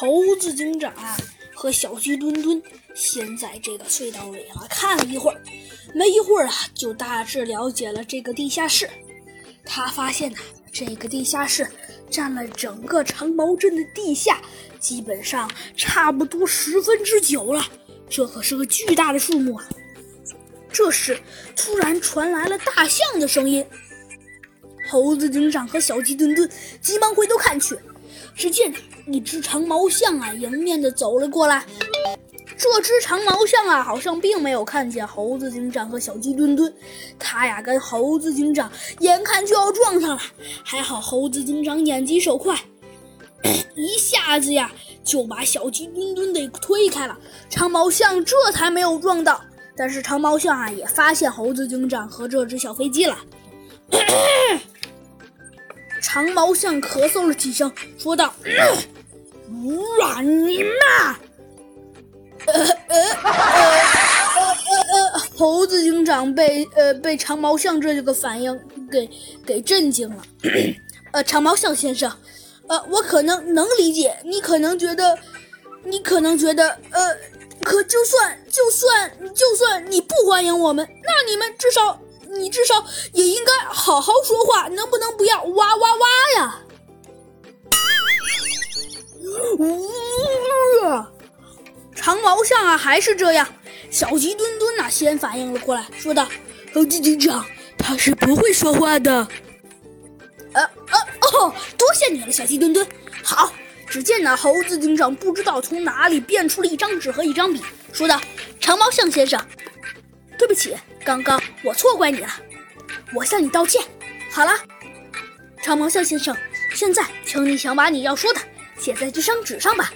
猴子警长啊和小鸡墩墩先在这个隧道里啊看了一会儿，没一会儿啊就大致了解了这个地下室。他发现呐，这个地下室占了整个长毛镇的地下，基本上差不多十分之九了。这可是个巨大的数目啊！这时，突然传来了大象的声音。猴子警长和小鸡墩墩急忙回头看去，只见一只长毛象啊迎面的走了过来。这只长毛象啊，好像并没有看见猴子警长和小鸡墩墩，它呀跟猴子警长眼看就要撞上了，还好猴子警长眼疾手快，一下子呀就把小鸡墩墩给推开了，长毛象这才没有撞到。但是长毛象啊也发现猴子警长和这只小飞机了。长毛象咳嗽了几声，说道：“哇你妈！”呃呃呃呃呃呃，猴子警长被呃被长毛象这个反应给给震惊了。呃，长毛象先生，呃，我可能能理解，你可能觉得，你可能觉得，呃，可就算就算就算你不欢迎我们，那你们至少。你至少也应该好好说话，能不能不要哇哇哇呀？呜！长毛象啊，还是这样。小鸡墩墩呐，先反应了过来，说道：“猴子警长，他是不会说话的。”呃呃哦，多谢你了，小鸡墩墩。好，只见那猴子警长不知道从哪里变出了一张纸和一张笔，说道：“长毛象先生。”对不起，刚刚我错怪你了，我向你道歉。好了，长毛象先生，现在请你想把你要说的写在这张纸上吧。